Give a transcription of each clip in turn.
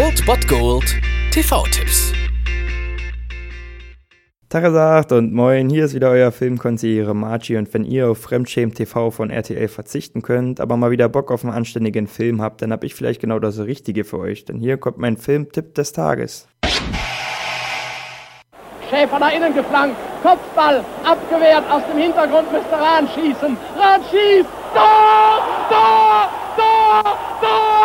Old Bot Gold TV-Tipps. Tagesagt und moin, hier ist wieder euer Filmkonsigliere Margie und wenn ihr auf Fremdschämen TV von RTL verzichten könnt, aber mal wieder Bock auf einen anständigen Film habt, dann hab ich vielleicht genau das Richtige für euch, denn hier kommt mein Filmtipp des Tages. Schäfer nach innen geflankt, Kopfball, abgewehrt, aus dem Hintergrund müsste Rahn schießen. Rahn schießt, Tor, Tor, Tor, Tor!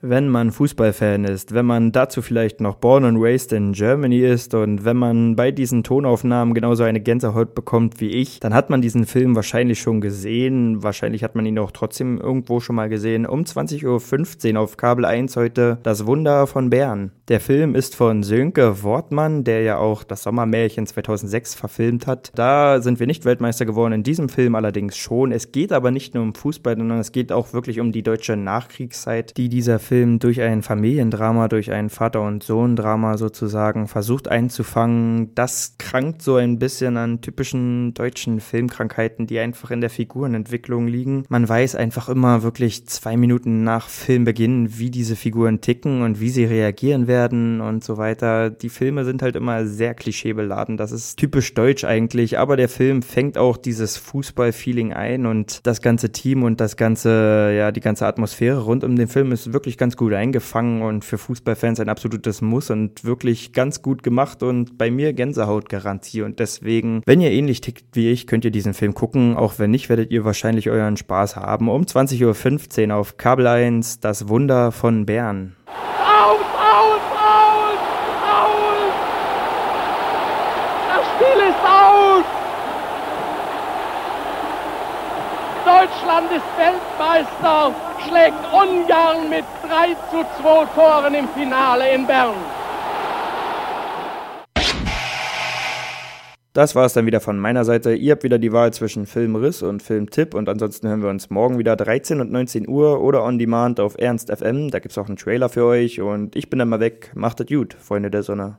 Wenn man Fußballfan ist, wenn man dazu vielleicht noch born and raised in Germany ist und wenn man bei diesen Tonaufnahmen genauso eine Gänsehaut bekommt wie ich, dann hat man diesen Film wahrscheinlich schon gesehen. Wahrscheinlich hat man ihn auch trotzdem irgendwo schon mal gesehen. Um 20.15 Uhr auf Kabel 1 heute Das Wunder von Bern. Der Film ist von Sönke Wortmann, der ja auch das Sommermärchen 2006 verfilmt hat. Da sind wir nicht Weltmeister geworden, in diesem Film allerdings schon. Es geht aber nicht nur um Fußball, sondern es geht auch wirklich um die deutsche Nachkriegszeit, die dieser Film durch ein Familiendrama, durch ein Vater- und Sohn-Drama sozusagen versucht einzufangen. Das krankt so ein bisschen an typischen deutschen Filmkrankheiten, die einfach in der Figurenentwicklung liegen. Man weiß einfach immer wirklich zwei Minuten nach Filmbeginn, wie diese Figuren ticken und wie sie reagieren werden und so weiter. Die Filme sind halt immer sehr klischeebeladen. Das ist typisch deutsch eigentlich, aber der Film fängt auch dieses Fußball-Feeling ein und das ganze Team und das ganze, ja, die ganze Atmosphäre rund um den Film ist wirklich ganz gut eingefangen und für Fußballfans ein absolutes Muss und wirklich ganz gut gemacht und bei mir Gänsehautgarantie und deswegen, wenn ihr ähnlich tickt wie ich, könnt ihr diesen Film gucken. Auch wenn nicht, werdet ihr wahrscheinlich euren Spaß haben. Um 20.15 Uhr auf Kabel 1, Das Wunder von Bern. Aus, aus, aus, aus! Das Spiel ist aus! Deutschland ist Weltmeister, schlägt Ungarn mit 3 zu 2 Toren im Finale in Bern. Das war es dann wieder von meiner Seite. Ihr habt wieder die Wahl zwischen Filmriss und Filmtipp und ansonsten hören wir uns morgen wieder 13 und 19 Uhr oder on demand auf Ernst FM. Da gibt es auch einen Trailer für euch und ich bin dann mal weg. Macht es gut, Freunde der Sonne.